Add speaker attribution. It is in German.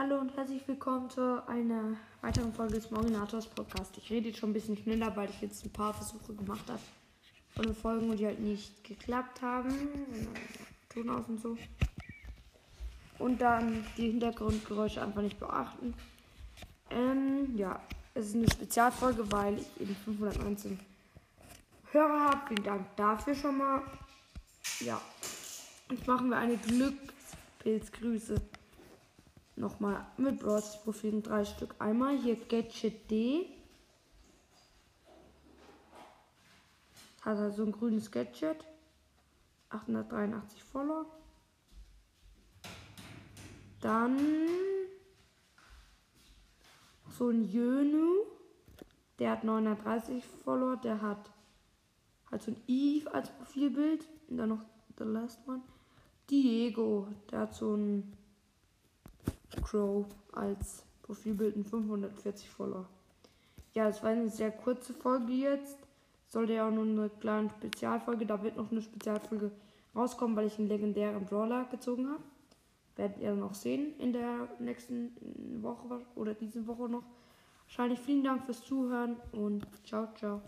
Speaker 1: herzlich willkommen zu einer weiteren Folge des Morginators Podcast. Ich rede jetzt schon ein bisschen schneller, weil ich jetzt ein paar Versuche gemacht habe von den Folgen und die halt nicht geklappt haben. Ton aus und so. Und dann die Hintergrundgeräusche einfach nicht beachten. Ähm, ja, es ist eine Spezialfolge, weil ich eben 519 Hörer habe. Vielen Dank dafür schon mal. Ja, jetzt machen wir eine Glückspilzgrüße. Nochmal mit Bros Profilen drei Stück. Einmal hier Gadget D. Hat er so ein grünes Gadget. 883 Follower. Dann so ein Jönu. Der hat 930 Follower. Der hat halt so ein Eve als Profilbild. Und dann noch The Last One. Diego. Der hat so ein Crow als Profilbild und 540 Follower. Ja, das war eine sehr kurze Folge jetzt. Sollte ja auch nur eine kleine Spezialfolge, da wird noch eine Spezialfolge rauskommen, weil ich einen legendären Brawler gezogen habe. Werdet ihr noch sehen in der nächsten Woche oder diese Woche noch. Wahrscheinlich vielen Dank fürs Zuhören und ciao, ciao.